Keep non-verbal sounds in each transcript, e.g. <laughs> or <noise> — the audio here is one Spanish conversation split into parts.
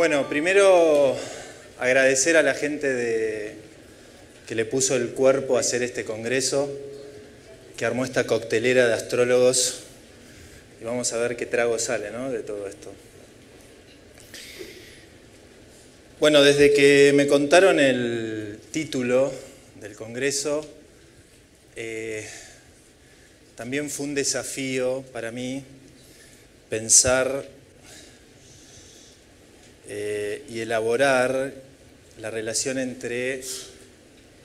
Bueno, primero agradecer a la gente de, que le puso el cuerpo a hacer este congreso, que armó esta coctelera de astrólogos y vamos a ver qué trago sale ¿no? de todo esto. Bueno, desde que me contaron el título del Congreso, eh, también fue un desafío para mí pensar eh, y elaborar la relación entre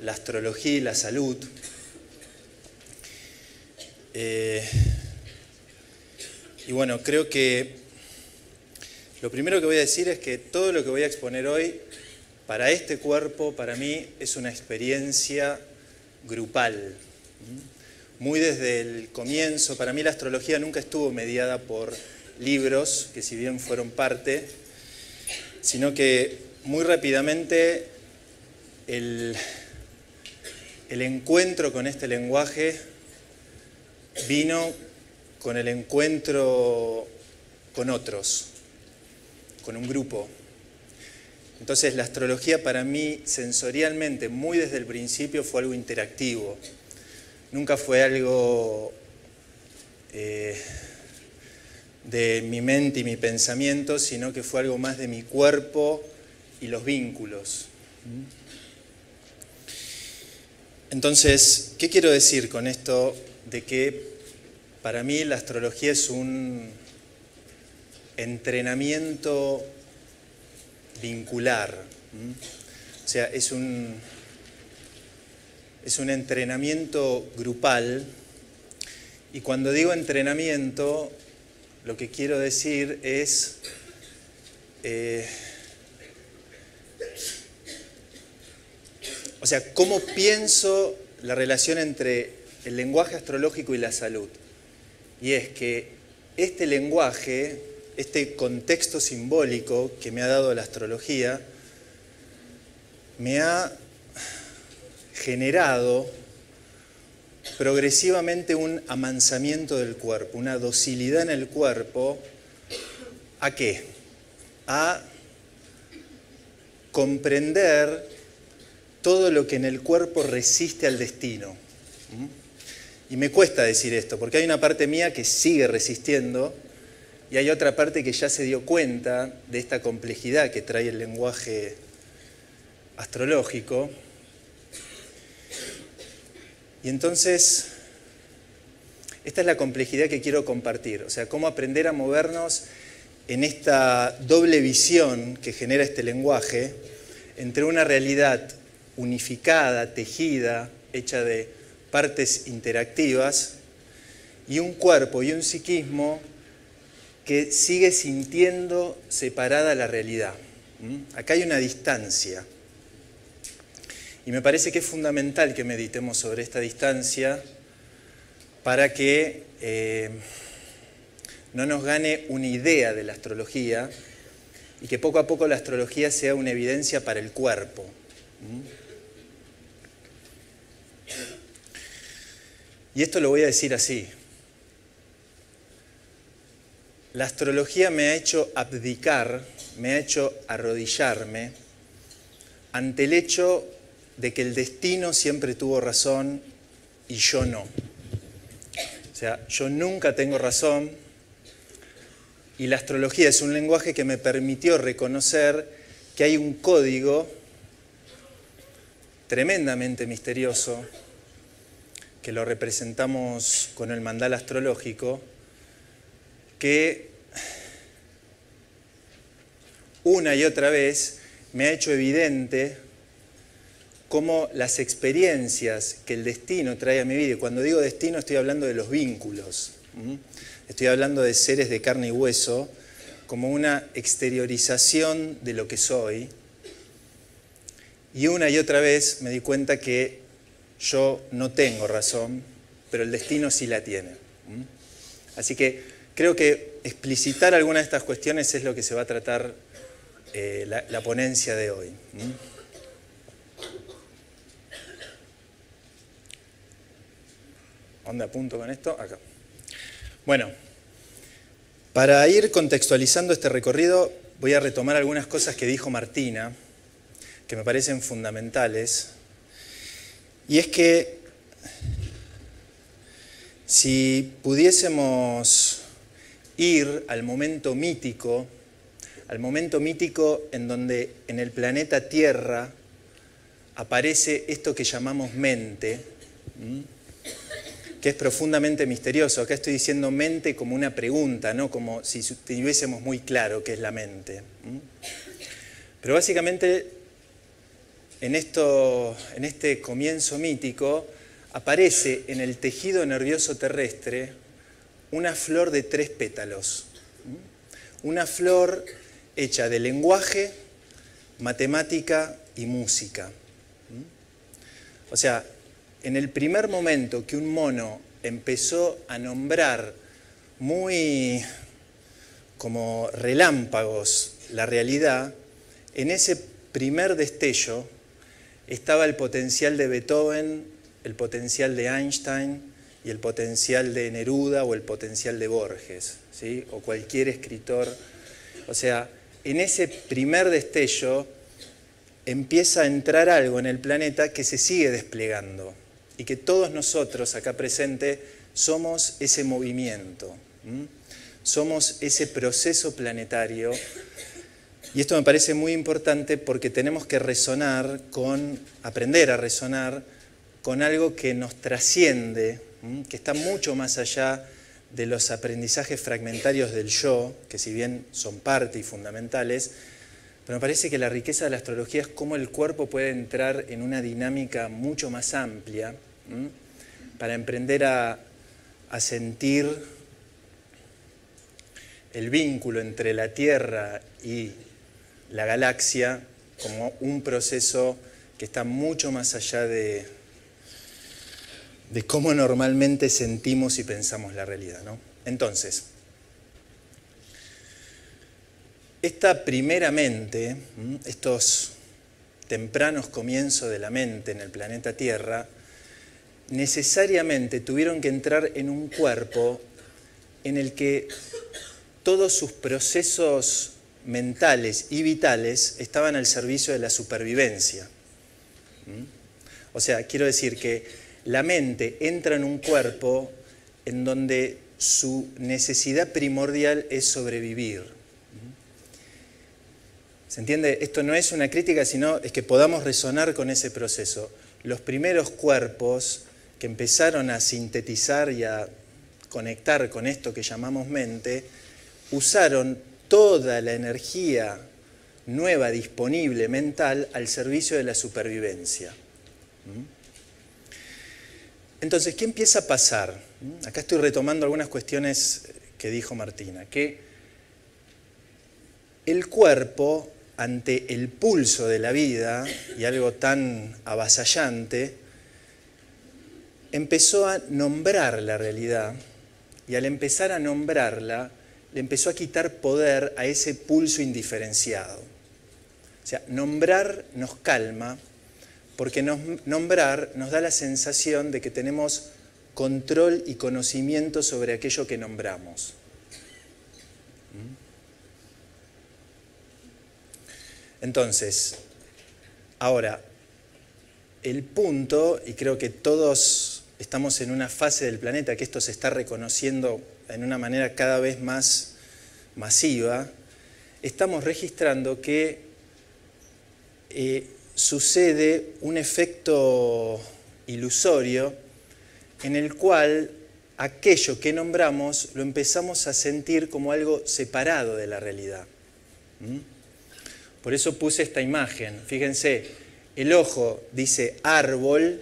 la astrología y la salud. Eh, y bueno, creo que lo primero que voy a decir es que todo lo que voy a exponer hoy, para este cuerpo, para mí, es una experiencia grupal. Muy desde el comienzo, para mí la astrología nunca estuvo mediada por libros, que si bien fueron parte, sino que muy rápidamente el, el encuentro con este lenguaje vino con el encuentro con otros, con un grupo. Entonces la astrología para mí sensorialmente, muy desde el principio, fue algo interactivo. Nunca fue algo eh, de mi mente y mi pensamiento, sino que fue algo más de mi cuerpo y los vínculos. Entonces, ¿qué quiero decir con esto de que para mí la astrología es un entrenamiento vincular. O sea, es un, es un entrenamiento grupal. Y cuando digo entrenamiento, lo que quiero decir es eh, o sea, cómo pienso la relación entre el lenguaje astrológico y la salud. Y es que este lenguaje este contexto simbólico que me ha dado la astrología me ha generado progresivamente un amansamiento del cuerpo, una docilidad en el cuerpo. ¿A qué? A comprender todo lo que en el cuerpo resiste al destino. ¿Mm? Y me cuesta decir esto, porque hay una parte mía que sigue resistiendo y hay otra parte que ya se dio cuenta de esta complejidad que trae el lenguaje astrológico. Y entonces, esta es la complejidad que quiero compartir, o sea, cómo aprender a movernos en esta doble visión que genera este lenguaje entre una realidad unificada, tejida, hecha de partes interactivas, y un cuerpo y un psiquismo que sigue sintiendo separada la realidad. Acá hay una distancia. Y me parece que es fundamental que meditemos sobre esta distancia para que eh, no nos gane una idea de la astrología y que poco a poco la astrología sea una evidencia para el cuerpo. Y esto lo voy a decir así. La astrología me ha hecho abdicar, me ha hecho arrodillarme ante el hecho de que el destino siempre tuvo razón y yo no. O sea, yo nunca tengo razón y la astrología es un lenguaje que me permitió reconocer que hay un código tremendamente misterioso, que lo representamos con el mandal astrológico, que una y otra vez me ha hecho evidente cómo las experiencias que el destino trae a mi vida, y cuando digo destino estoy hablando de los vínculos, estoy hablando de seres de carne y hueso, como una exteriorización de lo que soy, y una y otra vez me di cuenta que yo no tengo razón, pero el destino sí la tiene. Así que Creo que explicitar algunas de estas cuestiones es lo que se va a tratar eh, la, ponencia de hoy. ¿Dónde apunto con esto? Acá. Bueno, para ir contextualizando este recorrido, voy a retomar algunas cosas que dijo Martina, que me parecen fundamentales. Y es que si pudiésemos ir al momento mítico, al momento mítico en donde en el planeta Tierra aparece esto que llamamos mente, que es profundamente misterioso. Acá estoy diciendo mente como una pregunta, no como si tuviésemos muy claro qué es la mente. Pero básicamente en, esto, en este comienzo mítico aparece en el tejido nervioso terrestre una flor de tres pétalos. Una flor hecha de lenguaje, matemática y música. O sea, en el primer momento que un mono empezó a nombrar muy como relámpagos la realidad, en ese primer destello estaba el potencial de Beethoven, el potencial de Einstein y el potencial de Neruda o el potencial de Borges, ¿sí? o cualquier escritor. O sea, en ese primer destello empieza a entrar algo en el planeta que se sigue desplegando y que todos nosotros acá presentes somos ese movimiento, somos ese proceso planetario. Y esto me parece muy importante porque tenemos que resonar con, aprender a resonar con algo que nos trasciende, que está mucho más allá de los aprendizajes fragmentarios del yo, que si bien son parte y fundamentales, pero me parece que la riqueza de la astrología es cómo el cuerpo puede entrar en una dinámica mucho más amplia para emprender a, sentir el vínculo entre la Tierra y la galaxia como un proceso que está mucho más allá de, de cómo normalmente sentimos y pensamos la realidad. ¿no? Entonces, esta primera mente, estos tempranos comienzos de la mente en el planeta Tierra, necesariamente tuvieron que entrar en un cuerpo en el que todos sus procesos mentales y vitales estaban al servicio de la supervivencia. O sea, quiero decir que la mente entra en un cuerpo en donde su necesidad primordial es sobrevivir. ¿Se entiende? Esto no es una crítica, sino es que podamos resonar con ese proceso. Los primeros cuerpos empezaron a sintetizar y a conectar con esto que llamamos mente, usaron toda la energía nueva disponible mental al servicio de la supervivencia. ¿Mm? Entonces, ¿qué empieza a pasar? ¿Mm? Acá estoy retomando algunas cuestiones que dijo Martina, que el cuerpo ante el pulso de la vida y algo tan avasallante, empezó a nombrar la realidad y al empezar a nombrarla, le empezó a quitar poder a ese pulso indiferenciado. O sea, nombrar nos calma porque nombrar nos da la sensación de que tenemos control y conocimiento sobre aquello que nombramos. Entonces, ahora, el punto, y creo que todos estamos en una fase del planeta que esto se está reconociendo en una manera cada vez más masiva, estamos registrando que eh, sucede un efecto ilusorio en el cual aquello que nombramos lo empezamos a sentir como algo separado de la realidad. Por eso puse esta imagen. Fíjense, el ojo dice árbol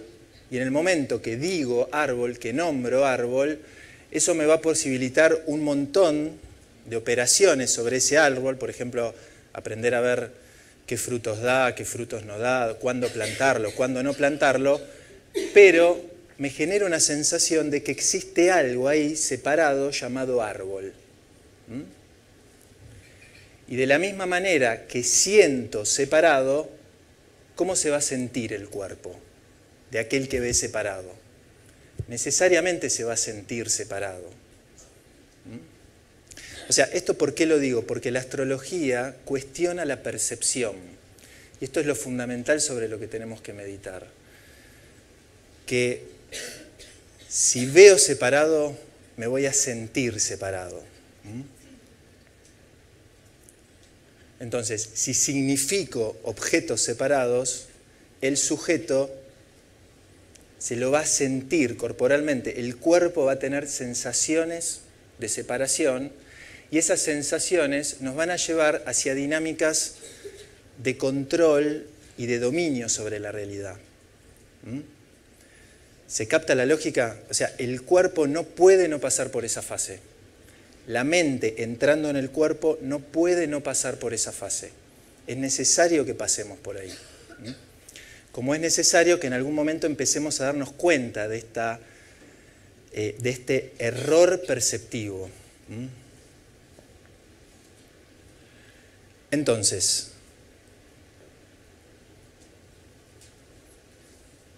y en el momento que digo árbol, que nombro árbol, eso me va a posibilitar un montón de operaciones sobre ese árbol, por ejemplo, aprender a ver qué frutos da, qué frutos no da, cuándo plantarlo, cuándo no plantarlo, pero me genera una sensación de que existe algo ahí separado llamado árbol. Y de la misma manera que siento separado, ¿cómo se va a sentir el cuerpo de aquel que ve separado? Necesariamente se va a sentir separado. ¿Mm? O sea, ¿esto por qué lo digo? Porque la astrología cuestiona la percepción. Y esto es lo fundamental sobre lo que tenemos que meditar. Que si veo separado, me voy a sentir separado. ¿Mm? Entonces, si significo objetos separados, el sujeto se lo va a sentir corporalmente, el cuerpo va a tener sensaciones de separación y esas sensaciones nos van a llevar hacia dinámicas de control y de dominio sobre la realidad. ¿Mm? ¿Se capta la lógica? O sea, el cuerpo no puede no pasar por esa fase. La mente entrando en el cuerpo no puede no pasar por esa fase. Es necesario que pasemos por ahí. ¿Mm? Como es necesario que en algún momento empecemos a darnos cuenta de, esta, eh, de este error perceptivo. Entonces,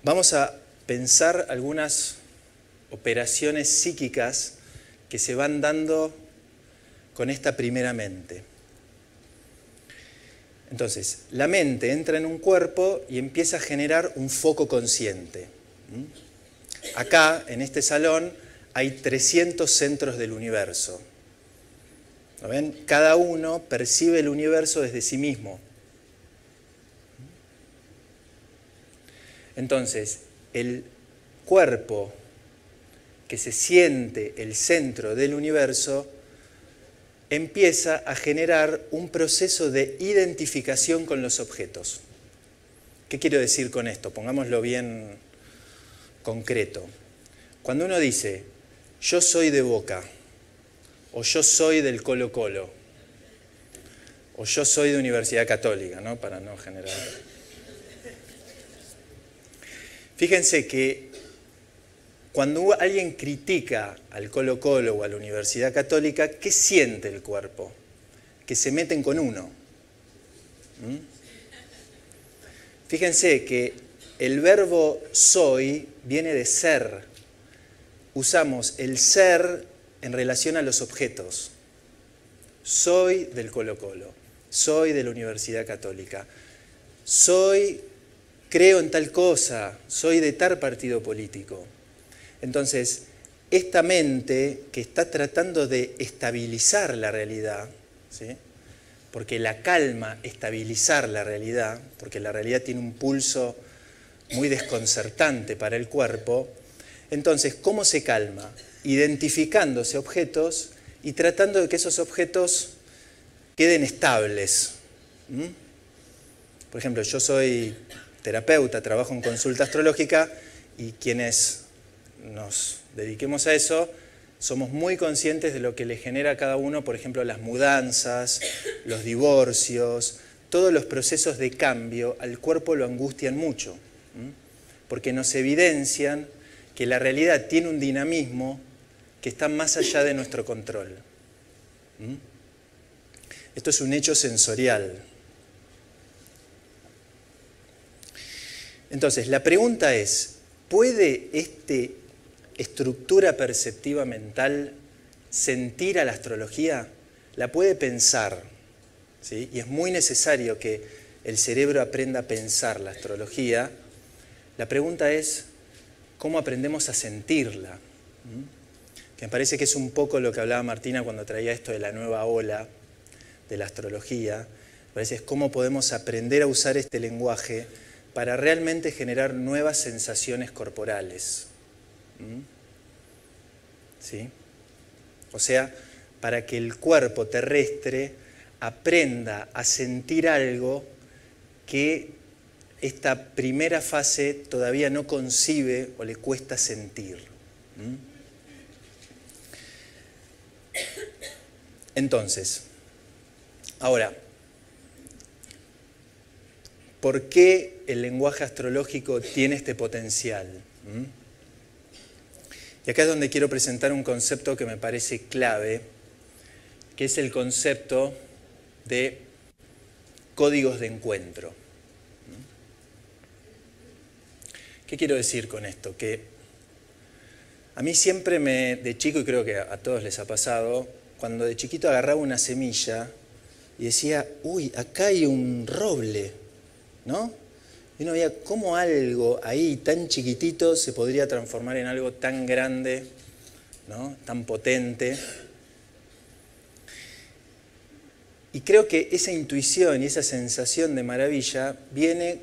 vamos a pensar algunas operaciones psíquicas que se van dando con esta primera mente. Entonces, la mente entra en un cuerpo y empieza a generar un foco consciente. Acá, en este salón, hay 300 centros del universo. ven? Cada uno percibe el universo desde sí mismo. Entonces, el cuerpo que se siente el centro del universo empieza a generar un proceso de identificación con los objetos. ¿Qué quiero decir con esto? Pongámoslo bien concreto. Cuando uno dice, yo soy de Boca, o yo soy del Colo Colo, o yo soy de Universidad Católica, ¿no? Para no generar... Fíjense que cuando alguien critica al Colo Colo o a la Universidad Católica, ¿qué siente el cuerpo? Que se meten con uno. ¿Mm? Fíjense que el verbo soy viene de ser. Usamos el ser en relación a los objetos. Soy del Colo Colo, soy de la Universidad Católica, soy, creo en tal cosa, soy de tal partido político. Entonces, esta mente que está tratando de estabilizar la realidad, porque la calma estabilizar la realidad, porque la realidad tiene un pulso muy desconcertante para el cuerpo, entonces, ¿cómo se calma? Identificándose objetos y tratando de que esos objetos queden estables. Por ejemplo, yo soy terapeuta, trabajo en consulta astrológica y quienes nos dediquemos a eso, somos muy conscientes de lo que le genera a cada uno, por ejemplo, las mudanzas, los divorcios, todos los procesos de cambio, al cuerpo lo angustian mucho, porque nos evidencian que la realidad tiene un dinamismo que está más allá de nuestro control. Esto es un hecho sensorial. Entonces, la pregunta es, ¿puede este estructura perceptiva mental sentir a la astrología, la puede pensar. ¿sí? Y es muy necesario que el cerebro aprenda a pensar la astrología. La pregunta es, ¿cómo aprendemos a sentirla? ¿Mm? Que me parece que es un poco lo que hablaba Martina cuando traía esto de la nueva ola de la astrología. Me parece es cómo podemos aprender a usar este lenguaje para realmente generar nuevas sensaciones corporales. ¿Mm? ¿Sí? O sea, para que el cuerpo terrestre aprenda a sentir algo que esta primera fase todavía no concibe o le cuesta sentir. ¿Mm? Entonces, ahora, ¿por qué el lenguaje astrológico tiene este potencial? ¿Mm? Y acá es donde quiero presentar un concepto que me parece clave, que es el concepto de códigos de encuentro. ¿Qué quiero decir con esto? Que a mí siempre me, de chico, y creo que a todos les ha pasado, cuando de chiquito agarraba una semilla y decía, uy, acá hay un roble, ¿no? Y uno veía cómo algo ahí tan chiquitito se podría transformar en algo tan grande, ¿no? tan potente. Y creo que esa intuición y esa sensación de maravilla viene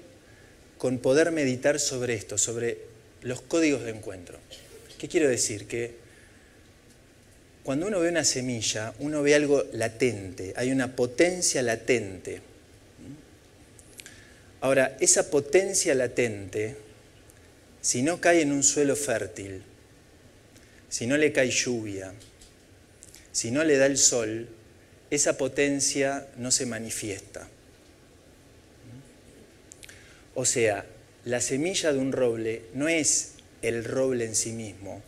con poder meditar sobre esto, sobre los códigos de encuentro. ¿Qué quiero decir? Que cuando uno ve una semilla, uno ve algo latente, hay una potencia latente. Ahora, esa potencia latente, si no cae en un suelo fértil, si no le cae lluvia, si no le da el sol, esa potencia no se manifiesta. O sea, la semilla de un roble no es el roble en sí mismo,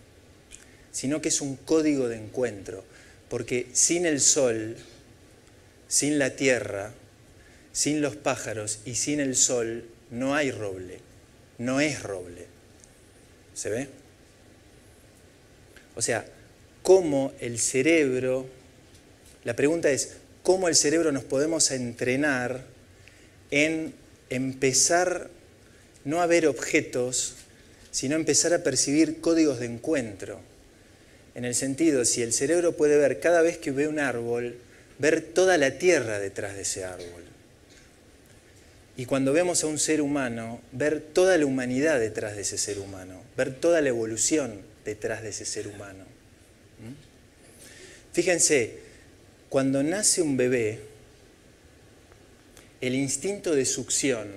sino que es un código de encuentro, porque sin el sol, sin la tierra, sin los pájaros y sin el sol no hay roble, no es roble. ¿Se ve? O sea, cómo el cerebro, la pregunta es, ¿cómo el cerebro nos podemos entrenar en empezar no a ver objetos, sino empezar a percibir códigos de encuentro? en el sentido, si el cerebro puede ver cada vez que ve un árbol, ver toda la tierra detrás de ese árbol. Y cuando vemos a un ser humano, ver toda la humanidad detrás de ese ser humano, ver toda la evolución detrás de ese ser humano. Fíjense, cuando nace un bebé, el instinto de succión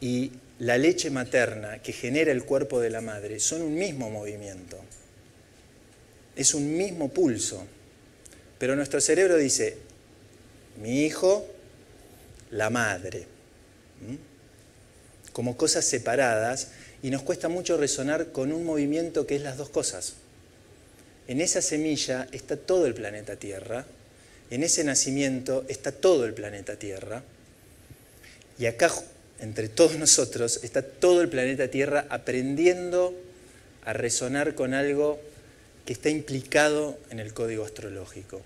y la leche materna que genera el cuerpo de la madre son un mismo movimiento es un mismo pulso. Pero nuestro cerebro dice, mi hijo, la madre, como cosas separadas, y nos cuesta mucho resonar con un movimiento que es las dos cosas. En esa semilla está todo el planeta Tierra, en ese nacimiento está todo el planeta Tierra, y acá, entre todos nosotros, está todo el planeta Tierra aprendiendo a resonar con algo que está implicado en el código astrológico.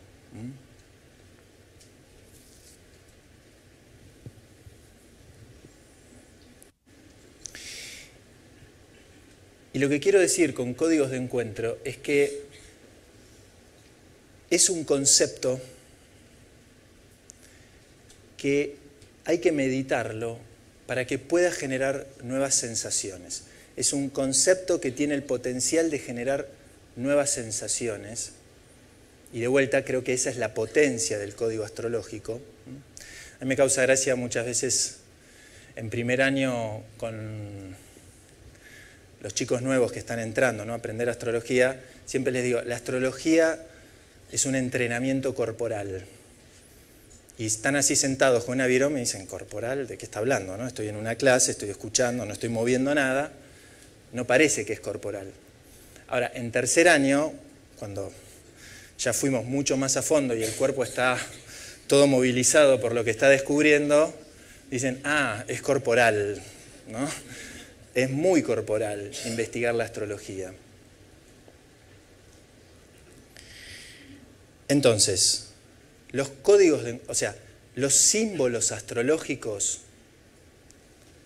Y lo que quiero decir con códigos de encuentro es que es un concepto que hay que meditarlo para que pueda generar nuevas sensaciones. Es un concepto que tiene el potencial de generar nuevas sensaciones. Y de vuelta creo que esa es la potencia del código astrológico. A mí me causa gracia muchas veces en primer año con los chicos nuevos que están entrando ¿no? a aprender astrología, siempre les digo, la astrología es un entrenamiento corporal. Y están así sentados con una virome y me dicen, ¿corporal? ¿De qué está hablando? ¿no? Estoy en una clase, estoy escuchando, no estoy moviendo nada. No parece que es corporal. Ahora, en tercer año, cuando ya fuimos mucho más a fondo y el cuerpo está todo movilizado por lo que está descubriendo, dicen, ah, es corporal, ¿no? Es muy corporal investigar la astrología. Entonces, los códigos, o sea, los símbolos astrológicos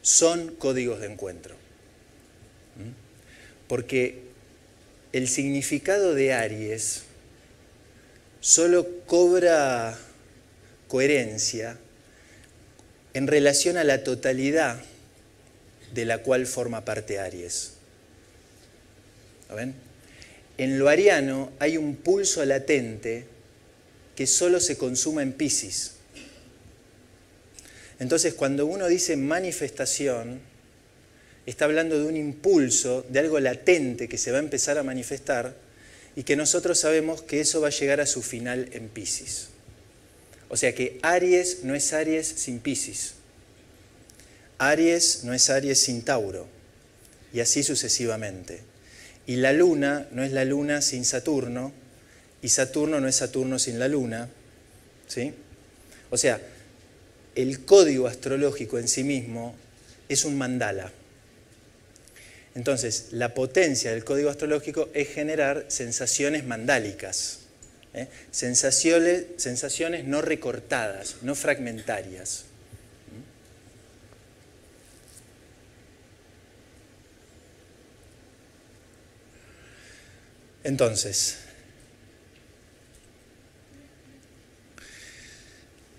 son códigos de encuentro. Porque el significado de Aries solo cobra coherencia en relación a la totalidad de la cual forma parte Aries. ¿Lo ven? En lo ariano hay un pulso latente que solo se consuma en Pisces. Entonces, cuando uno dice manifestación, está hablando de un impulso, de algo latente que se va a empezar a manifestar y que nosotros sabemos que eso va a llegar a su final en Pisces. O sea que Aries no es Aries sin Pisces. Aries no es Aries sin Tauro. Y así sucesivamente. Y la luna no es la luna sin Saturno. Y Saturno no es Saturno sin la luna. ¿Sí? O sea, el código astrológico en sí mismo es un mandala. Entonces, la potencia del código astrológico es generar sensaciones mandálicas. ¿eh? sensaciones, sensaciones no recortadas, no fragmentarias. Entonces,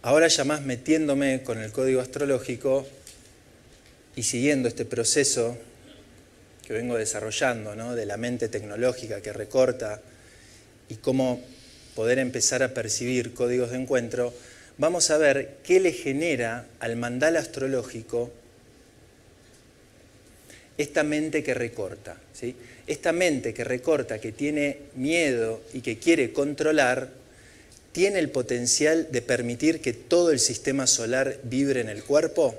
ahora ya más metiéndome con el código astrológico y siguiendo este proceso que vengo desarrollando, ¿no? de la mente tecnológica que recorta y cómo poder empezar a percibir códigos de encuentro, vamos a ver qué le genera al mandala astrológico esta mente que recorta. ¿sí? Esta mente que recorta, que tiene miedo y que quiere controlar, tiene el potencial de permitir que todo el sistema solar vibre en el cuerpo.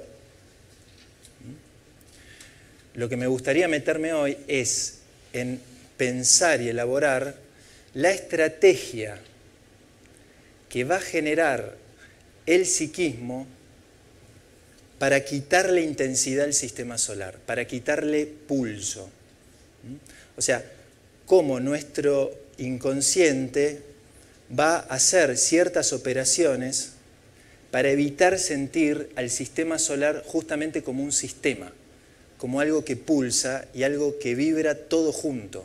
Lo que me gustaría meterme hoy es en pensar y elaborar la estrategia que va a generar el psiquismo para quitarle intensidad al sistema solar, para quitarle pulso. O sea, cómo nuestro inconsciente va a hacer ciertas operaciones para evitar sentir al sistema solar justamente como un sistema, como algo que pulsa y algo que vibra todo junto.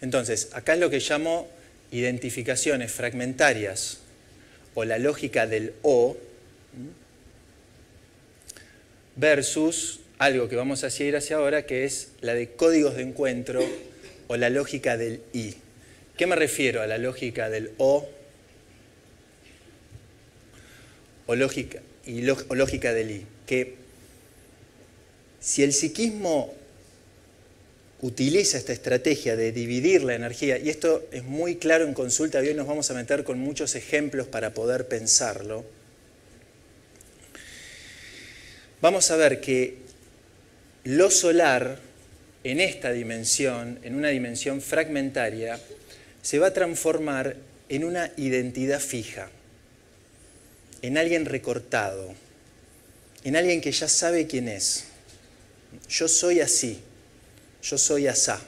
Entonces, acá es lo que llamo identificaciones fragmentarias o la lógica del O versus algo que vamos a seguir hacia ahora que es la de códigos de encuentro o la lógica del I. ¿Qué me refiero a la lógica del O o lógica, y lógica del I? Que si el psiquismo utiliza esta estrategia de dividir la energía, y esto es muy claro en consulta, hoy nos vamos a meter con muchos ejemplos para poder pensarlo, vamos a ver que lo solar en esta dimensión, en una dimensión fragmentaria, se va a transformar en una identidad fija, en alguien recortado, en alguien que ya sabe quién es. Yo soy así yo soy asá.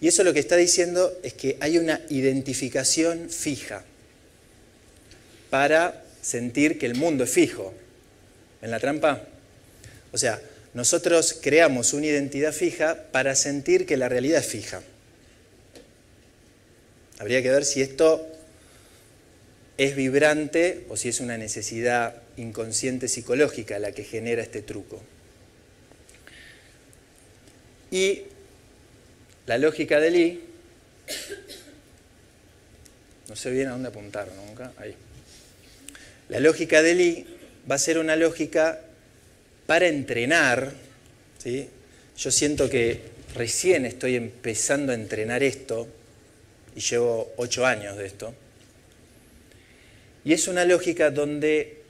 Y eso lo que está diciendo es que hay una identificación fija para sentir que el mundo es fijo. ¿En la trampa? O sea, nosotros creamos una identidad fija para sentir que la realidad es fija. Habría que ver si esto es vibrante o si es una necesidad inconsciente psicológica la que genera este truco. Y la lógica del I, no sé bien a dónde apuntar nunca, ahí. La lógica del I va a ser una lógica para entrenar, ¿sí? Yo siento que recién estoy empezando a entrenar esto, y llevo ocho años de esto, y es una lógica donde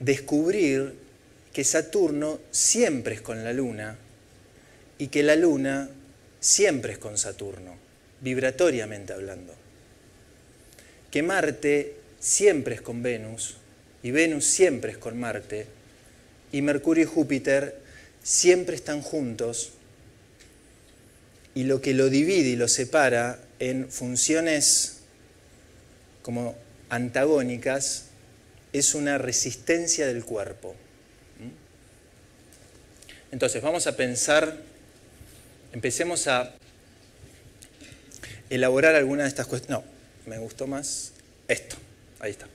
descubrir que Saturno siempre es con la Luna, y que la luna siempre es con Saturno, vibratoriamente hablando. Que Marte siempre es con Venus y Venus siempre es con Marte y Mercurio y Júpiter siempre están juntos y lo que lo divide y lo separa en funciones como antagónicas es una resistencia del cuerpo. Entonces vamos a pensar empecemos a elaborar alguna de estas cuestiones. No, me gustó más esto. Ahí está.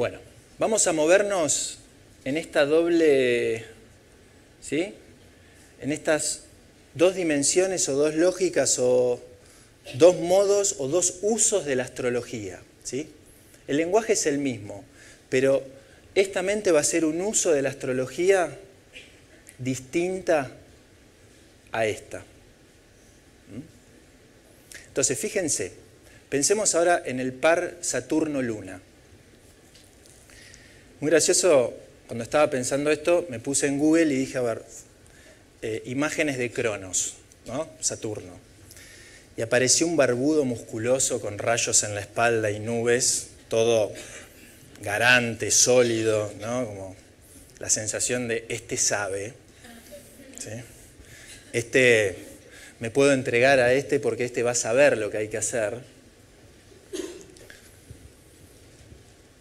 Bueno, vamos a movernos en esta doble, ¿sí? En estas dos dimensiones o dos lógicas o dos modos o dos usos de la astrología, ¿sí? El lenguaje es el mismo, pero esta mente va a ser un uso de la astrología distinta a esta. ¿Mm? Entonces, fíjense, pensemos ahora en el par Saturno-Luna. Muy gracioso, cuando estaba pensando esto, me puse en Google y dije, a ver, eh, imágenes de Cronos, ¿no? Saturno. Y apareció un barbudo musculoso con rayos en la espalda y nubes, todo garante, sólido, ¿no? Como la sensación de este sabe. Este, me puedo entregar a este porque este va a saber lo que hay que hacer.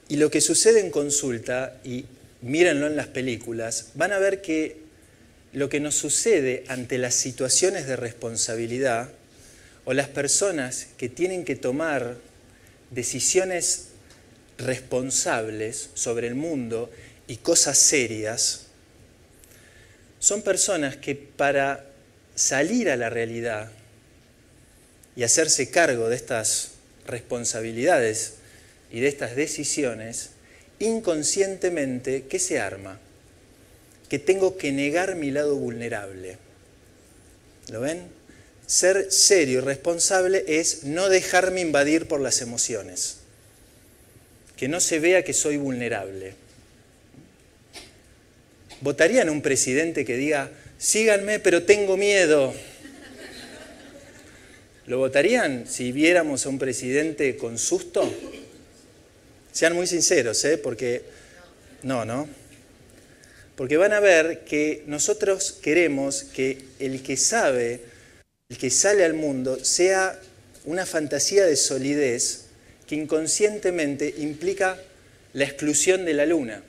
Y lo que sucede en consulta, y mírenlo en las películas, van a ver que lo que nos sucede ante las situaciones de responsabilidad o las personas que tienen que tomar decisiones responsables sobre el mundo y cosas serias, son personas que para salir a la realidad y hacerse cargo de estas responsabilidades y de estas decisiones, inconscientemente, ¿qué se arma? Que tengo que negar mi lado vulnerable. ¿Lo ven? Ser serio y responsable es no dejarme invadir por las emociones. Que no se vea que soy vulnerable. ¿Votarían un presidente que diga, síganme, pero tengo miedo? ¿Lo votarían si viéramos a un presidente con susto? Sean muy sinceros, ¿eh? Porque no, ¿no? Porque van a ver que nosotros queremos que el que sabe, el que sale al mundo, sea una fantasía de solidez que inconscientemente implica la exclusión de la luna.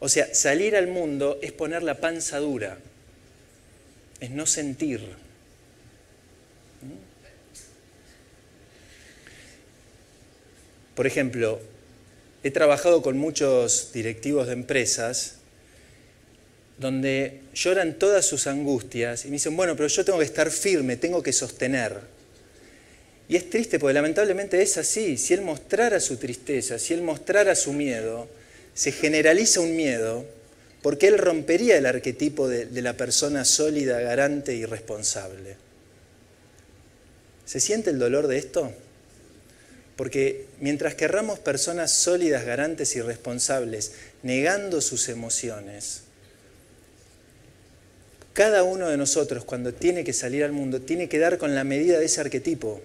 O sea, salir al mundo es poner la panza dura, es no sentir. Por ejemplo, he trabajado con muchos directivos de empresas donde lloran todas sus angustias y me dicen, bueno, pero yo tengo que estar firme, tengo que sostener. Y es triste porque lamentablemente es así. Si él mostrara su tristeza, si él mostrara su miedo, se generaliza un miedo porque él rompería el arquetipo de, de, la persona sólida, garante y responsable. ¿Se siente el dolor de esto? Porque mientras querramos personas sólidas, garantes y responsables, negando sus emociones, cada uno de nosotros cuando tiene que salir al mundo tiene que dar con la medida de ese arquetipo.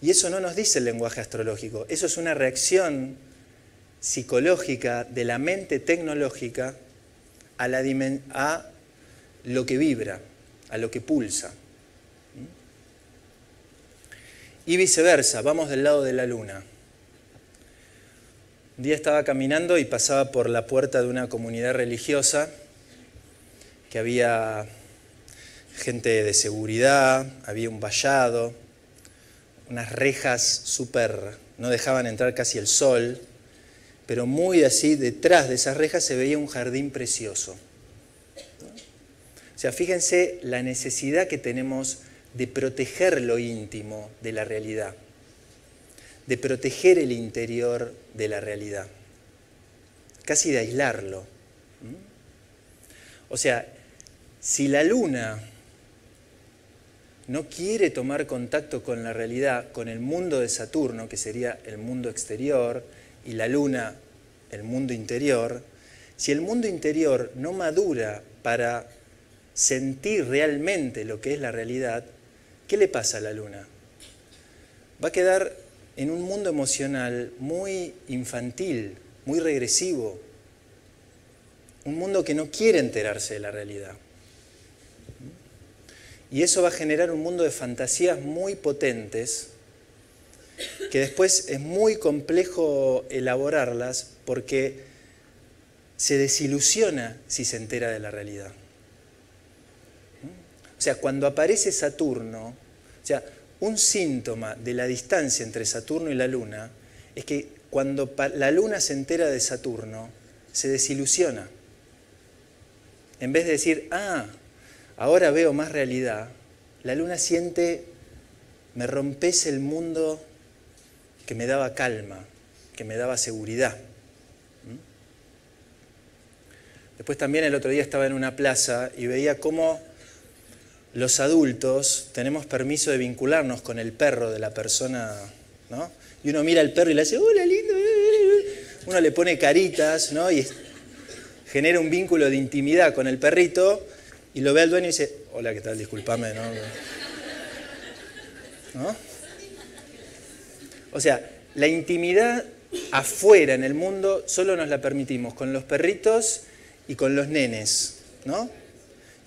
Y eso no nos dice el lenguaje astrológico, eso es una reacción psicológica de la mente tecnológica a, a lo que vibra, a lo que pulsa. Y viceversa, vamos del lado de la luna. Un día estaba caminando y pasaba por la puerta de una comunidad religiosa que había gente de seguridad, había un vallado, unas rejas súper, no dejaban entrar casi el sol, pero muy así, detrás de esas rejas se veía un jardín precioso. O sea, fíjense la necesidad que tenemos de proteger lo íntimo de la realidad, de proteger el interior de la realidad, casi de aislarlo. O sea, si la luna no quiere tomar contacto con la realidad, con el mundo de Saturno, que sería el mundo exterior, y la luna el mundo interior, si el mundo interior no madura para sentir realmente lo que es la realidad, ¿qué le pasa a la luna? Va a quedar en un mundo emocional muy infantil, muy regresivo, un mundo que no quiere enterarse de la realidad. Y eso va a generar un mundo de fantasías muy potentes que después es muy complejo elaborarlas porque se desilusiona si se entera de la realidad. O sea, cuando aparece Saturno, sea, un síntoma de la distancia entre Saturno y la Luna es que cuando la Luna se entera de Saturno, se desilusiona. En vez de decir, ah, ahora veo más realidad, la Luna siente, me rompes el mundo que me daba calma, que me daba seguridad. ¿Mm? Después también el otro día estaba en una plaza y veía cómo los adultos tenemos permiso de vincularnos con el perro de la persona, ¿no? Y uno mira al perro y le hace, hola lindo, uno le pone caritas, ¿no? Y genera un vínculo de intimidad con el perrito y lo ve al dueño y dice, hola, ¿qué tal? Disculpame, ¿no? ¿No? O sea, la intimidad afuera en el mundo solo nos la permitimos con los perritos y con los nenes. ¿no?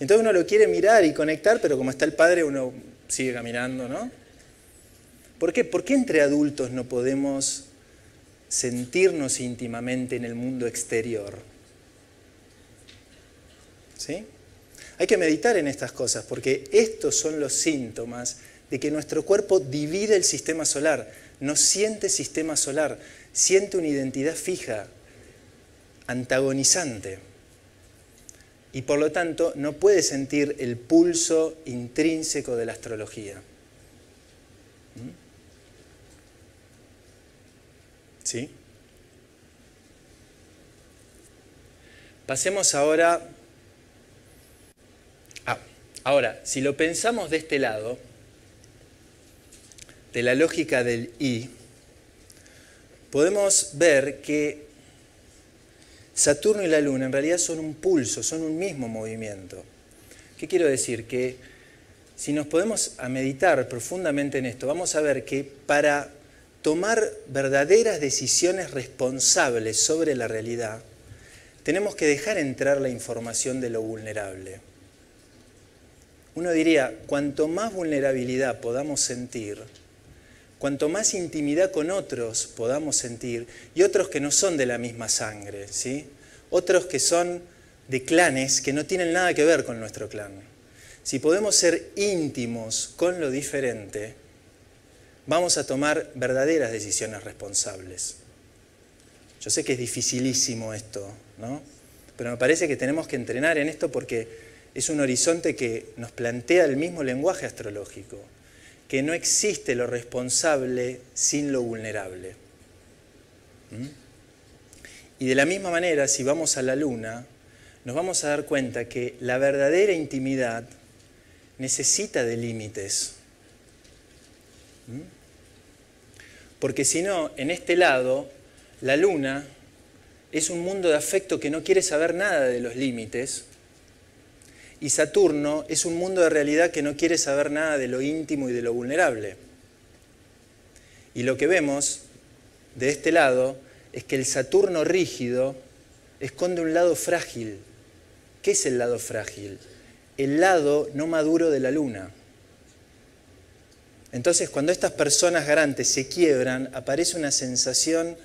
Entonces uno lo quiere mirar y conectar, pero como está el padre, uno sigue caminando, ¿no? ¿Por qué? ¿Por qué entre adultos no podemos sentirnos íntimamente en el mundo exterior? ¿Sí? Hay que meditar en estas cosas, porque estos son los síntomas de que nuestro cuerpo divide el sistema solar, no siente sistema solar, siente una identidad fija, antagonizante y por lo tanto no puede sentir el pulso intrínseco de la astrología. ¿Mm? ¿Sí? Pasemos ahora... Ah, ahora, si lo pensamos de este lado, de la lógica del I, podemos ver que Saturno y la Luna en realidad son un pulso, son un mismo movimiento. ¿Qué quiero decir? Que si nos podemos meditar profundamente en esto, vamos a ver que para tomar verdaderas decisiones responsables sobre la realidad, tenemos que dejar entrar la información de lo vulnerable. Uno diría, cuanto más vulnerabilidad podamos sentir, cuanto más intimidad con otros podamos sentir, y otros que no son de la misma sangre, ¿sí? otros que son de clanes que no tienen nada que ver con nuestro clan. Si podemos ser íntimos con lo diferente, vamos a tomar verdaderas decisiones responsables. Yo sé que es dificilísimo esto, ¿no? Pero me parece que tenemos que entrenar en esto porque es un horizonte que nos plantea el mismo lenguaje astrológico que no existe lo responsable sin lo vulnerable. ¿Mm? Y de la misma manera, si vamos a la luna, nos vamos a dar cuenta que la verdadera intimidad necesita de límites. ¿Mm? Porque si no, en este lado, la luna es un mundo de afecto que no quiere saber nada de los límites y Saturno es un mundo de realidad que no quiere saber nada de lo íntimo y de lo vulnerable. Y lo que vemos de este lado es que el Saturno rígido esconde un lado frágil. ¿Qué es el lado frágil? El lado no maduro de la luna. Entonces, cuando estas personas garantes se quiebran, aparece una sensación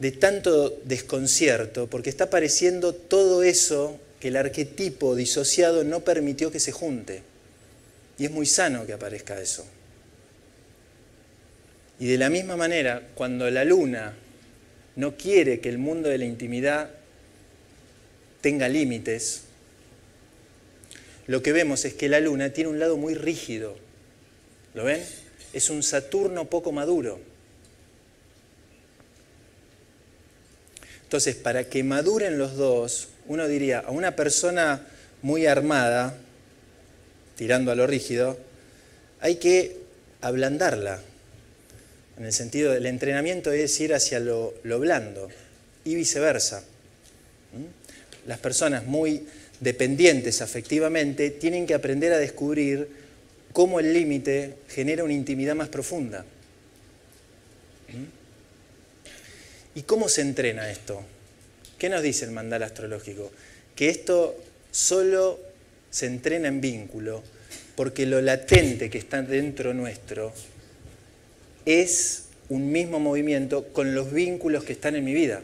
de tanto desconcierto, porque está apareciendo todo eso que el arquetipo disociado no permitió que se junte. Y es muy sano que aparezca eso. Y de la misma manera, cuando la luna no quiere que el mundo de la intimidad tenga límites, lo que vemos es que la luna tiene un lado muy rígido. ¿Lo ven? Es un Saturno poco maduro. Entonces, para que maduren los dos, uno diría, a una persona muy armada, tirando a lo rígido, hay que ablandarla. En el sentido del entrenamiento es ir hacia lo, blando y viceversa. ¿Mm? Las personas muy dependientes afectivamente tienen que aprender a descubrir cómo el límite genera una intimidad más profunda. ¿Mm? ¿Y cómo se entrena esto? ¿Qué nos dice el mandal astrológico? Que esto solo se entrena en vínculo porque lo latente que está dentro nuestro es un mismo movimiento con los vínculos que están en mi vida.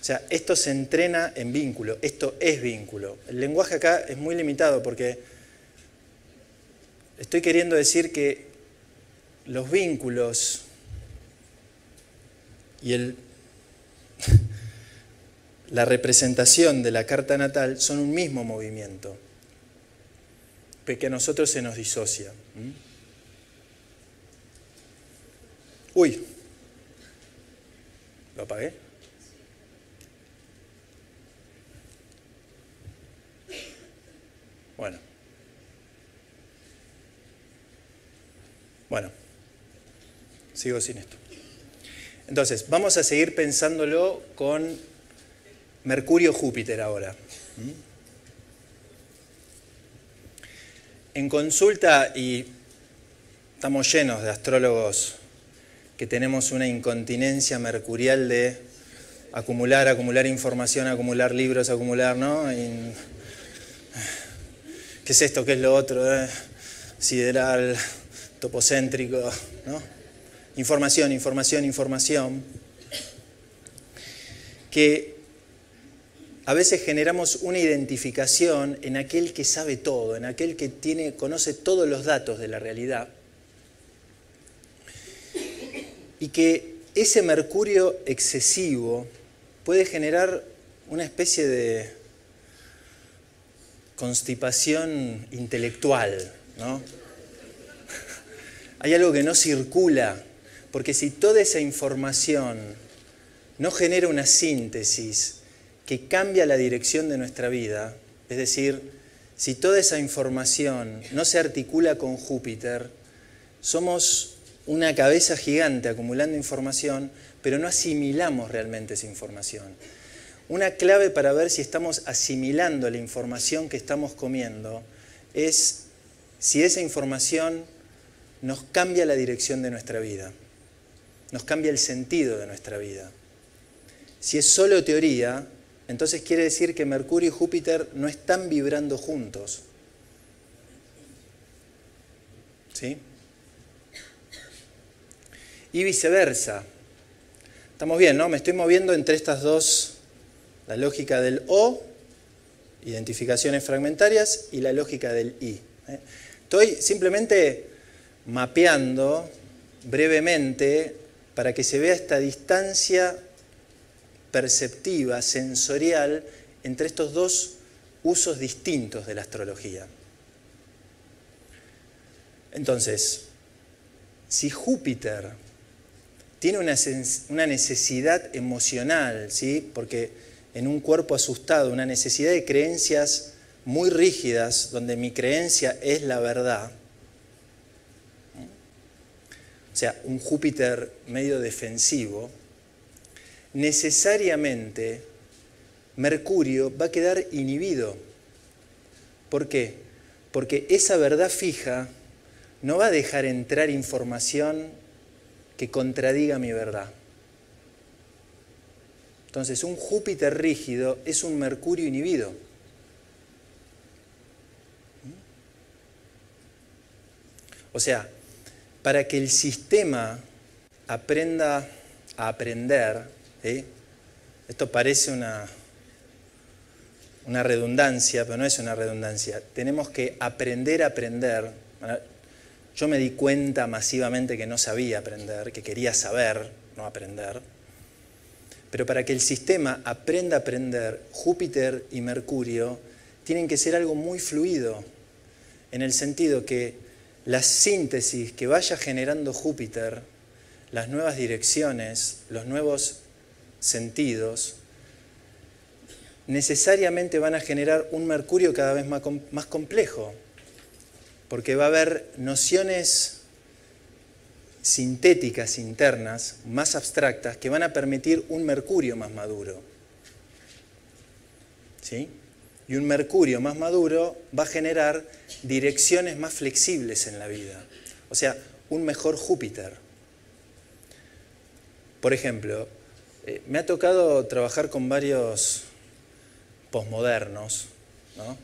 O sea, esto se entrena en vínculo, esto es vínculo. El lenguaje acá es muy limitado porque estoy queriendo decir que los vínculos y el <laughs> la representación de la carta natal son un mismo movimiento, que a nosotros se nos disocia. Uy, ¿lo apagué? Bueno. Bueno, sigo sin esto. Entonces, vamos a seguir pensándolo con Mercurio-Júpiter ahora. En consulta, y estamos llenos de astrólogos que tenemos una incontinencia mercurial de acumular, acumular información, acumular libros, acumular, ¿no? ¿Qué es esto? ¿Qué es lo otro? Eh? Sideral, topocéntrico, ¿no? Información, información, información. Que a veces generamos una identificación en aquel que sabe todo, en aquel que tiene, conoce todos los datos de la realidad. Y que ese mercurio excesivo puede generar una especie de constipación intelectual, ¿no? <laughs> Hay algo que no circula, porque si toda esa información no genera una síntesis que cambia la dirección de nuestra vida, es decir, si toda esa información no se articula con Júpiter, somos una cabeza gigante acumulando información, pero no asimilamos realmente esa información. Una clave para ver si estamos asimilando la información que estamos comiendo es si esa información nos cambia la dirección de nuestra vida, nos cambia el sentido de nuestra vida. Si es solo teoría, entonces quiere decir que Mercurio y Júpiter no están vibrando juntos. ¿Sí? Y viceversa. Estamos bien, ¿no? Me estoy moviendo entre estas dos, la lógica del O, identificaciones fragmentarias, y la lógica del I. ¿eh? Estoy simplemente mapeando brevemente para que se vea esta distancia perceptiva, sensorial, entre estos dos usos distintos de la astrología. Entonces, si Júpiter tiene una, necesidad emocional, ¿sí? porque en un cuerpo asustado, una necesidad de creencias muy rígidas, donde mi creencia es la verdad, o sea, un Júpiter medio defensivo, necesariamente Mercurio va a quedar inhibido. ¿Por qué? Porque esa verdad fija no va a dejar entrar información que contradiga mi verdad. Entonces, un Júpiter rígido es un Mercurio inhibido. O sea, para que el sistema aprenda a aprender, esto parece una, una redundancia, pero no es una redundancia. Tenemos que aprender a aprender. Yo me di cuenta masivamente que no sabía aprender, que quería saber, no aprender. Pero para que el sistema aprenda a aprender, Júpiter y Mercurio tienen que ser algo muy fluido, en el sentido que la síntesis que vaya generando Júpiter, las nuevas direcciones, los nuevos sentidos, necesariamente van a generar un Mercurio cada vez más, más complejo, porque va a haber nociones sintéticas internas, más abstractas, que van a permitir un Mercurio más maduro. ¿Sí? Y un Mercurio más maduro va a generar direcciones más flexibles en la vida. O sea, un mejor Júpiter. Por ejemplo, eh, me ha tocado trabajar con varios posmodernos, ¿no?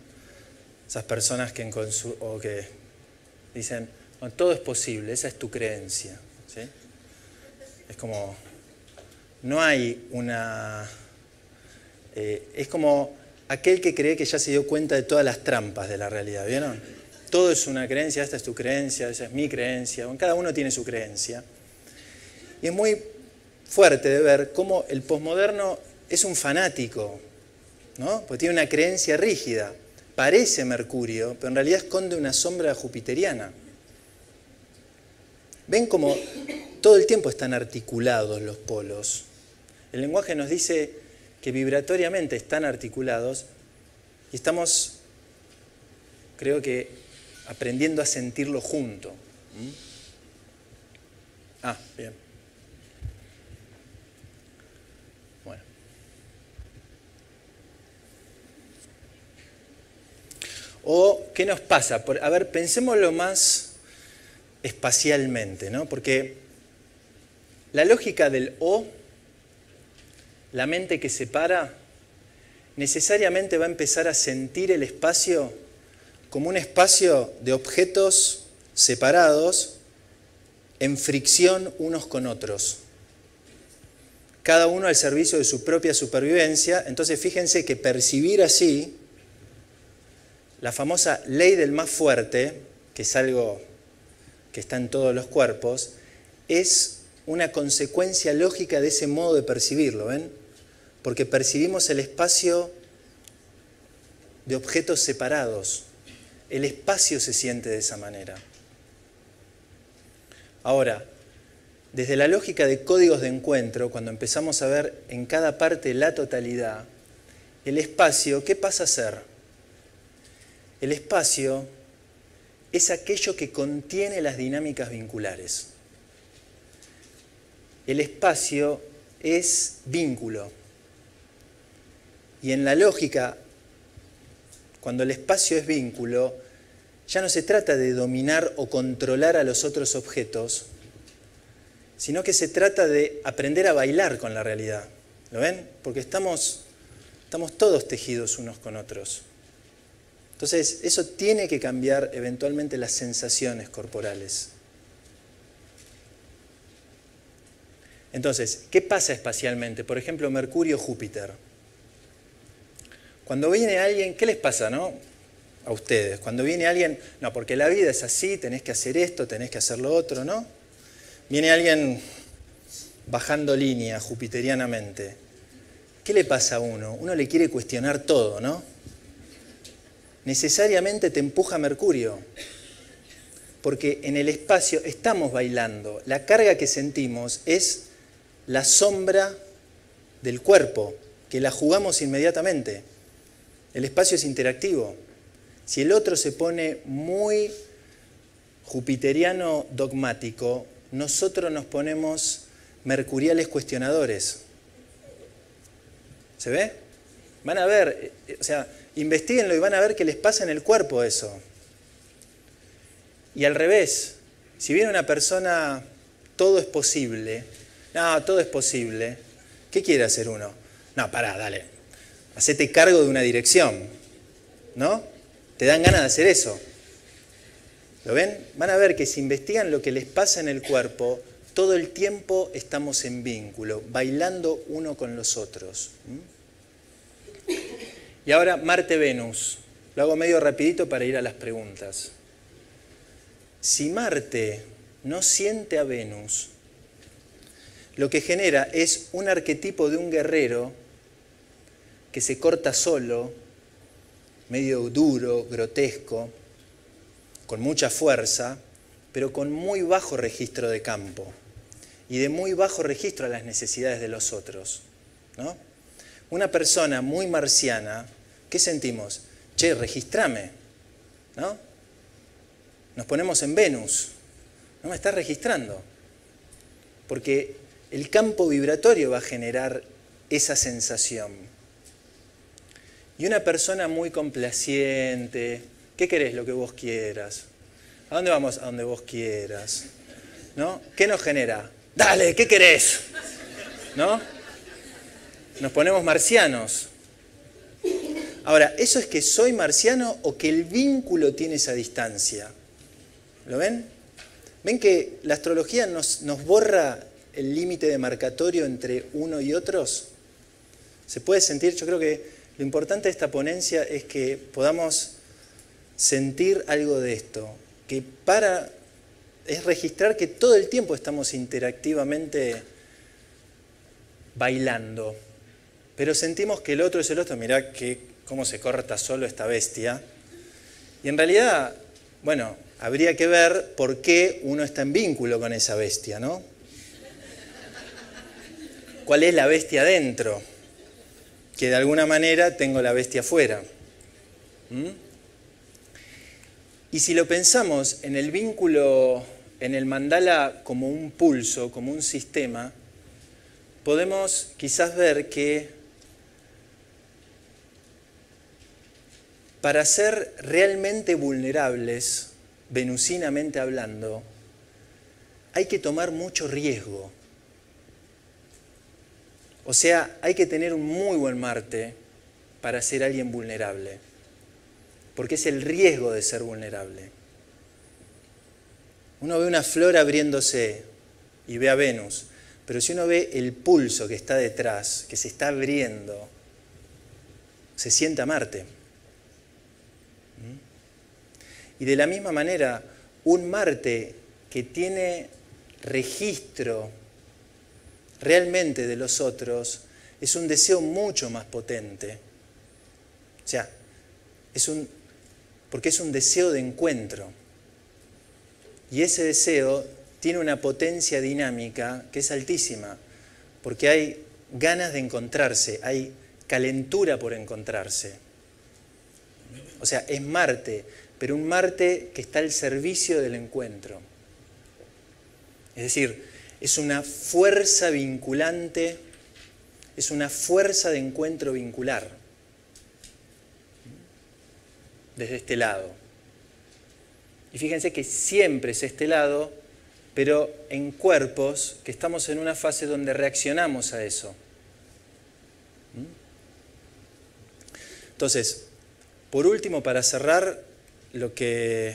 esas personas que, dicen, todo es posible, esa es tu creencia. Es como, no hay una... Eh, es como aquel que cree que ya se dio cuenta de todas las trampas de la realidad, ¿vieron? Todo es una creencia, esta es tu creencia, esa es mi creencia, cada uno tiene su creencia. Y es muy fuerte de ver cómo el posmoderno es un fanático, ¿no? Porque tiene una creencia rígida. Parece Mercurio, pero en realidad esconde una sombra jupiteriana. Ven cómo todo el tiempo están articulados los polos. El lenguaje nos dice que vibratoriamente están articulados y estamos, creo que, aprendiendo a sentirlo junto. ¿Mm? Ah, bien. Bueno. O, ¿qué nos pasa? a ver, pensémoslo más espacialmente, ¿no? Porque la lógica del O la mente que separa, necesariamente va a empezar a sentir el espacio como un espacio de objetos separados en fricción unos con otros. Cada uno al servicio de su propia supervivencia. Entonces fíjense que percibir así, la famosa ley del más fuerte, que es algo que está en todos los cuerpos, es una consecuencia lógica de ese modo de percibirlo, ¿ven? Porque percibimos el espacio de objetos separados. El espacio se siente de esa manera. Ahora, desde la lógica de códigos de encuentro, cuando empezamos a ver en cada parte la totalidad, el espacio, ¿qué pasa a ser? El espacio es aquello que contiene las dinámicas vinculares. El espacio es vínculo. Y en la lógica, cuando el espacio es vínculo, ya no se trata de dominar o controlar a los otros objetos, sino que se trata de aprender a bailar con la realidad. ¿Lo ven? Porque estamos, estamos todos tejidos unos con otros. Entonces, eso tiene que cambiar eventualmente las sensaciones corporales. Entonces, ¿qué pasa espacialmente? Por ejemplo, Mercurio-Júpiter. Cuando viene alguien, ¿qué les pasa, no? A ustedes. Cuando viene alguien, no, porque la vida es así, tenés que hacer esto, tenés que hacer lo otro, ¿no? Viene alguien bajando línea jupiterianamente. ¿Qué le pasa a uno? Uno le quiere cuestionar todo, ¿no? necesariamente te empuja Mercurio, porque en el espacio estamos bailando. La carga que sentimos es la sombra del cuerpo, que la jugamos inmediatamente. El espacio es interactivo. Si el otro se pone muy jupiteriano dogmático, nosotros nos ponemos mercuriales cuestionadores. ¿Se ve? Van a ver, eh, o sea, investiguenlo y van a ver que les pasa en el cuerpo eso. Y al revés, si viene una persona, todo es posible, no, todo es posible, ¿qué quiere hacer uno? No, pará, dale, hacete cargo de una dirección, ¿no? Te dan ganas de hacer eso. ¿Lo ven? Van a ver que si investigan lo que les pasa en el cuerpo, todo el tiempo estamos en vínculo, bailando uno con los otros. Y ahora Marte-Venus. Lo hago medio rapidito para ir a las preguntas. Si Marte no siente a Venus, lo que genera es un arquetipo de un guerrero que se corta solo, medio duro, grotesco, con mucha fuerza, pero con muy bajo registro de campo y de muy bajo registro a las necesidades de los otros. ¿no? Una persona muy marciana ¿qué sentimos? Che, registrame, ¿no? Nos ponemos en Venus, no me está registrando, porque el campo vibratorio va a generar esa sensación. Y una persona muy complaciente, ¿qué querés? Lo que vos quieras. ¿A dónde vamos? A donde vos quieras. ¿No? ¿Qué nos genera? Dale, ¿qué querés? ¿No? Nos ponemos marcianos. Ahora, ¿eso es que soy marciano o que el vínculo tiene esa distancia? ¿Lo ven? ¿Ven que la astrología nos, nos borra el límite de marcatorio entre uno y otros? ¿Se puede sentir? Yo creo que lo importante de esta ponencia es que podamos sentir algo de esto, que para es registrar que todo el tiempo estamos interactivamente bailando, pero sentimos que el otro es el otro. Mirá que cómo se corta solo esta bestia. Y en realidad, bueno, habría que ver por qué uno está en vínculo con esa bestia, ¿no? ¿Cuál es la bestia dentro? Que de alguna manera tengo la bestia afuera. ¿Mm? Y si lo pensamos en el vínculo, en el mandala como un pulso, como un sistema, podemos quizás ver que para ser realmente vulnerables, venusinamente hablando, hay que tomar mucho riesgo. O sea, hay que tener un muy buen Marte para ser alguien vulnerable, porque es el riesgo de ser vulnerable. Uno ve una flor abriéndose y ve a Venus, pero si uno ve el pulso que está detrás, que se está abriendo, se sienta Marte. ¿Mm? Y de la misma manera, un Marte que tiene registro realmente de los otros es un deseo mucho más potente. O sea, es un, porque es un deseo de encuentro. Y ese deseo tiene una potencia dinámica que es altísima, porque hay ganas de encontrarse, hay calentura por encontrarse. O sea, es Marte, pero un Marte que está al servicio del encuentro. Es decir, es una fuerza vinculante, es una fuerza de encuentro vincular desde este lado. Y fíjense que siempre es este lado, pero en cuerpos que estamos en una fase donde reaccionamos a eso. ¿Mm? Entonces, por último, para cerrar, lo que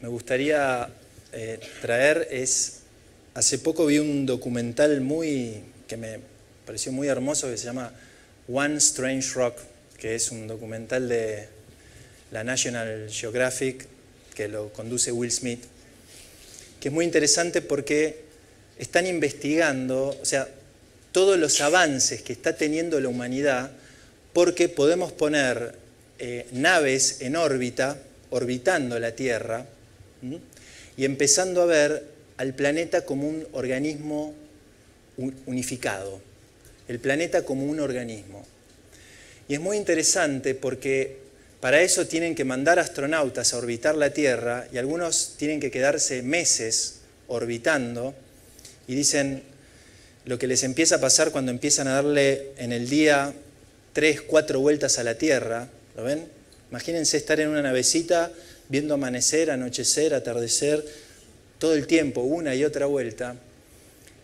me gustaría eh, traer es, hace poco vi un documental muy, que me pareció muy hermoso, que se llama One Strange Rock, que es un documental de la National Geographic, que lo conduce Will Smith, que es muy interesante porque están investigando, o sea, todos los avances que está teniendo la humanidad, porque podemos poner eh, naves en órbita, orbitando la Tierra, y empezando a ver al planeta como un organismo unificado, el planeta como un organismo. Y es muy interesante porque para eso tienen que mandar astronautas a orbitar la Tierra y algunos tienen que quedarse meses orbitando y dicen lo que les empieza a pasar cuando empiezan a darle en el día tres, cuatro vueltas a la Tierra, ¿lo ven? Imagínense estar en una navecita viendo amanecer, anochecer, atardecer, todo el tiempo, una y otra vuelta.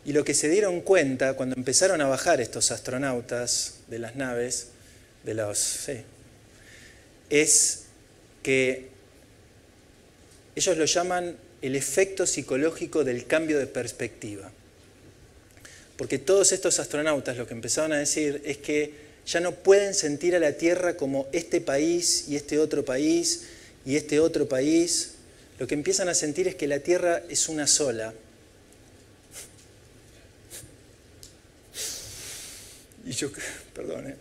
Y lo que se dieron cuenta cuando empezaron a bajar estos astronautas de las naves, de los, sí, es que ellos lo llaman el efecto psicológico del cambio de perspectiva. Porque todos estos astronautas lo que empezaron a decir es que ya no pueden sentir a la Tierra como este país y este otro país y este otro país, lo que empiezan a sentir es que la Tierra es una sola. Y yo, <laughs> perdón, ¿eh?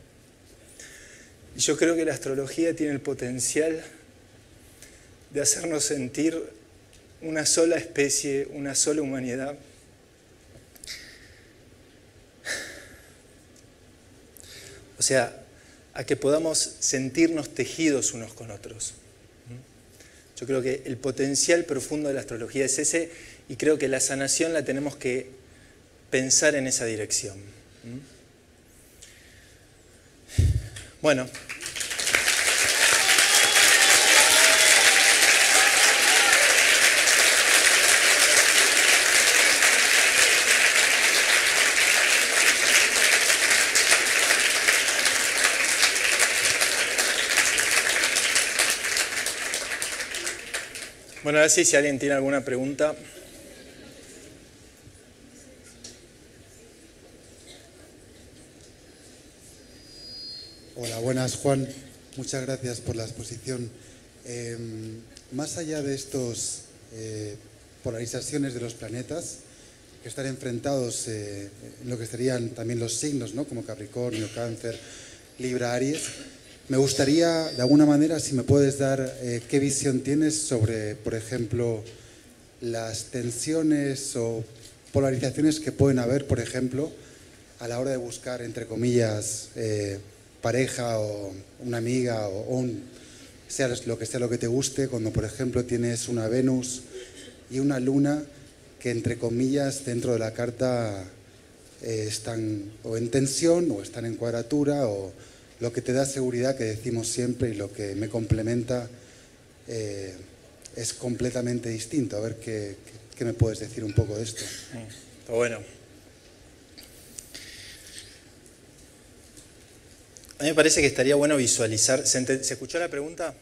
yo creo que la astrología tiene el potencial de hacernos sentir una sola especie, una sola humanidad. O sea, a que podamos sentirnos tejidos unos con otros. Yo creo que el potencial profundo de la astrología es ese y creo que la sanación la tenemos que pensar en esa dirección. Bueno. Bueno, ahora sí, si alguien tiene alguna pregunta. Hola, buenas Juan. Muchas gracias por la exposición. Em, más allá de estas eh, polarizaciones de los planetas, que están enfrentados eh, en lo que serían también los signos, ¿no? como Capricornio, Cáncer, Libra, Aries, me gustaría, de alguna manera, si me puedes dar eh, qué visión tienes sobre, por ejemplo, las tensiones o polarizaciones que pueden haber, por ejemplo, a la hora de buscar, entre comillas, eh, pareja o una amiga o, sea lo que sea lo que te guste, cuando, por ejemplo, tienes una Venus y una Luna que, entre comillas, dentro de la carta eh, están o en tensión o están en cuadratura o lo que te da seguridad, que decimos siempre, y lo que me complementa eh, es completamente distinto. A ver qué, qué, me puedes decir un poco de esto. Bueno. A mí me parece que estaría bueno visualizar. ¿Se, escuchó la pregunta?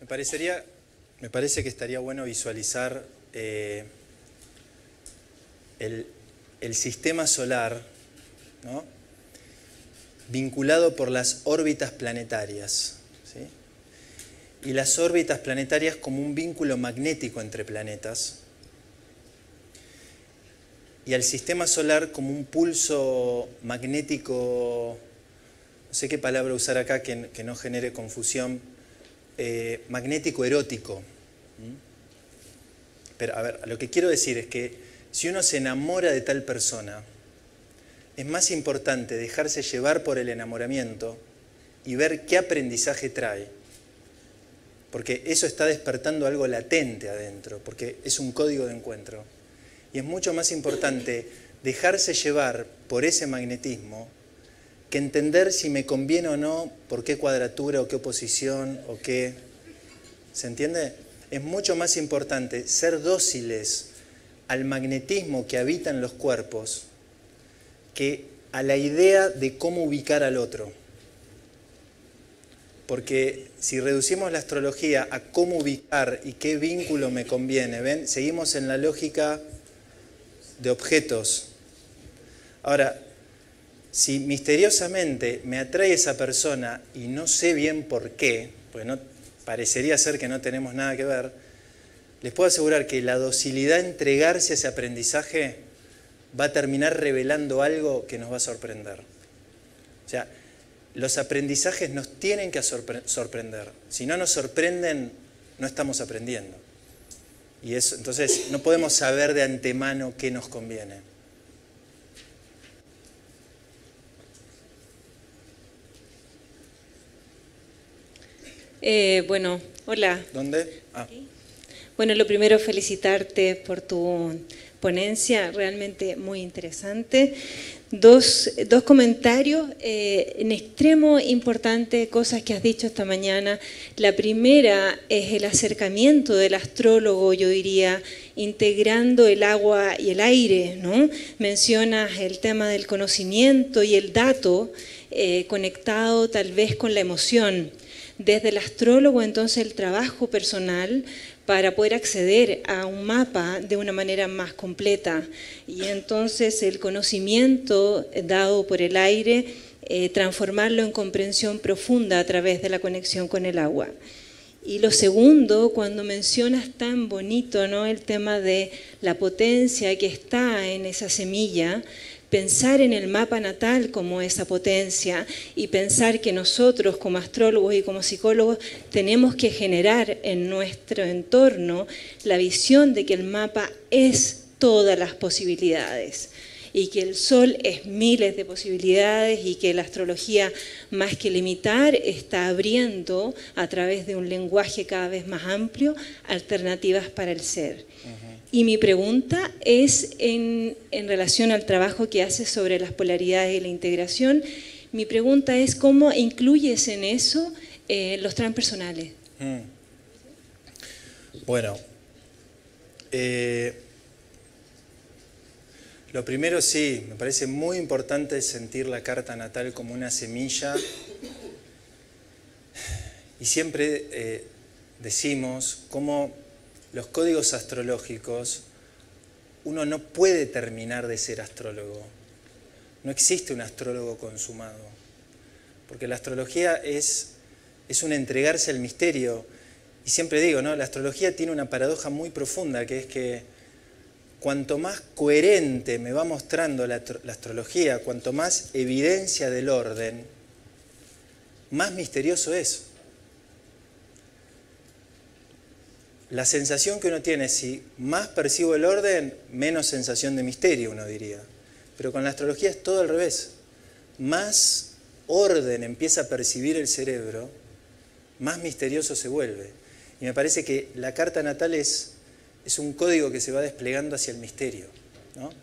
Me parecería, me parece que estaría bueno visualizar eh, el, el, sistema solar, ¿no? Vinculado por las órbitas planetarias. Y las órbitas planetarias como un vínculo magnético entre planetas y al sistema solar como un pulso magnético, no sé qué palabra usar acá que, no genere confusión, eh, magnético erótico. Pero a ver, lo que quiero decir es que si uno se enamora de tal persona, es más importante dejarse llevar por el enamoramiento y ver qué aprendizaje trae. Porque eso está despertando algo latente adentro, porque es un código de encuentro y es mucho más importante dejarse llevar por ese magnetismo que entender si me conviene o no, por qué cuadratura o qué oposición o qué... ¿Se entiende? Es mucho más importante ser dóciles al magnetismo que habita en los cuerpos que a la idea de cómo ubicar al otro. Porque si reducimos la astrología a cómo ubicar y qué vínculo me conviene, ¿ven? Seguimos en la lógica de objetos. Ahora, si misteriosamente me atrae esa persona y no sé bien por qué, pues no, parecería ser que no tenemos nada que ver, les puedo asegurar que la docilidad a entregarse a ese aprendizaje va a terminar revelando algo que nos va a sorprender. O sea, los aprendizajes nos tienen que sorprender. Si no nos sorprenden, no estamos aprendiendo. Y eso, entonces no podemos saber de antemano qué nos conviene. Eh, bueno, hola. ¿Dónde? Ah. Bueno, lo primero felicitarte por tu ponencia, realmente muy interesante dos, dos comentarios eh, en extremo importante, cosas que has dicho esta mañana. La primera es el acercamiento del astrólogo, yo diría, integrando el agua y el aire. ¿no? Mencionas el tema del conocimiento y el dato eh, conectado tal vez con la emoción. Desde el astrólogo, entonces, el trabajo personal para poder acceder a un mapa de una manera más completa. Y entonces el conocimiento dado por el aire, eh, transformarlo en comprensión profunda a través de la conexión con el agua. Y lo segundo, cuando mencionas tan bonito ¿no? el tema de la potencia que está en esa semilla, pensar en el mapa natal como esa potencia y pensar que nosotros como astrólogos y como psicólogos tenemos que generar en nuestro entorno la visión de que el mapa es todas las posibilidades y que el sol es miles de posibilidades y que la astrología más que limitar está abriendo a través de un lenguaje cada vez más amplio alternativas para el ser. Y mi pregunta es en, relación al trabajo que haces sobre las polaridades y la integración. Mi pregunta es cómo incluyes en eso eh, los transpersonales. Mm. Bueno, eh, lo primero sí, me parece muy importante sentir la carta natal como una semilla. Y siempre eh, decimos cómo los códigos astrológicos, uno no puede terminar de ser astrólogo. No existe un astrólogo consumado. Porque la astrología es, es un entregarse al misterio. Y siempre digo, ¿no? La astrología tiene una paradoja muy profunda, que es que cuanto más coherente me va mostrando la, la astrología, cuanto más evidencia del orden, más misterioso es. La sensación que uno tiene, si más percibo el orden, menos sensación de misterio, uno diría. Pero con la astrología es todo al revés. Más orden empieza a percibir el cerebro, más misterioso se vuelve. Y me parece que la carta natal es, es un código que se va desplegando hacia el misterio.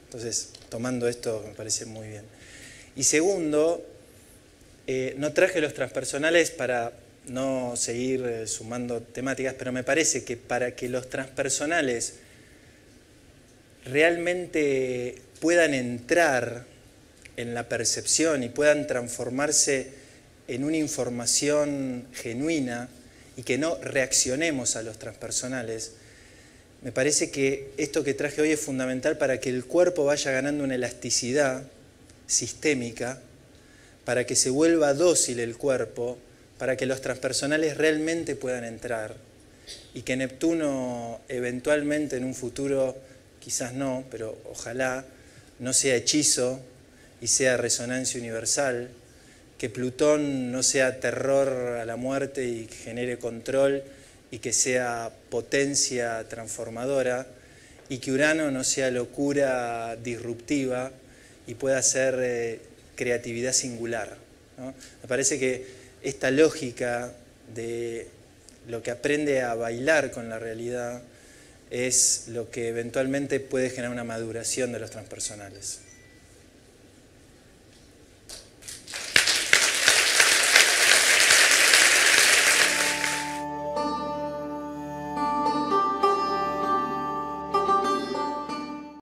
Entonces, tomando esto me parece muy bien. Y segundo, eh, no traje los transpersonales para no seguir eh, sumando temáticas, pero me parece que para que los transpersonales realmente puedan entrar en la percepción y puedan transformarse en una información genuina y que no reaccionemos a los transpersonales, me parece que esto que traje hoy es fundamental para que el cuerpo vaya ganando una elasticidad sistémica, para que se vuelva dócil el cuerpo, para que los transpersonales realmente puedan entrar y que Neptuno eventualmente en un futuro, quizás no, pero ojalá, no sea hechizo y sea resonancia universal, que Plutón no sea terror a la muerte y genere control y que sea potencia transformadora, y que Urano no sea locura disruptiva y pueda ser eh, creatividad singular. Me parece que esta lógica de lo que aprende a bailar con la realidad es lo que eventualmente puede generar una maduración de los transpersonales.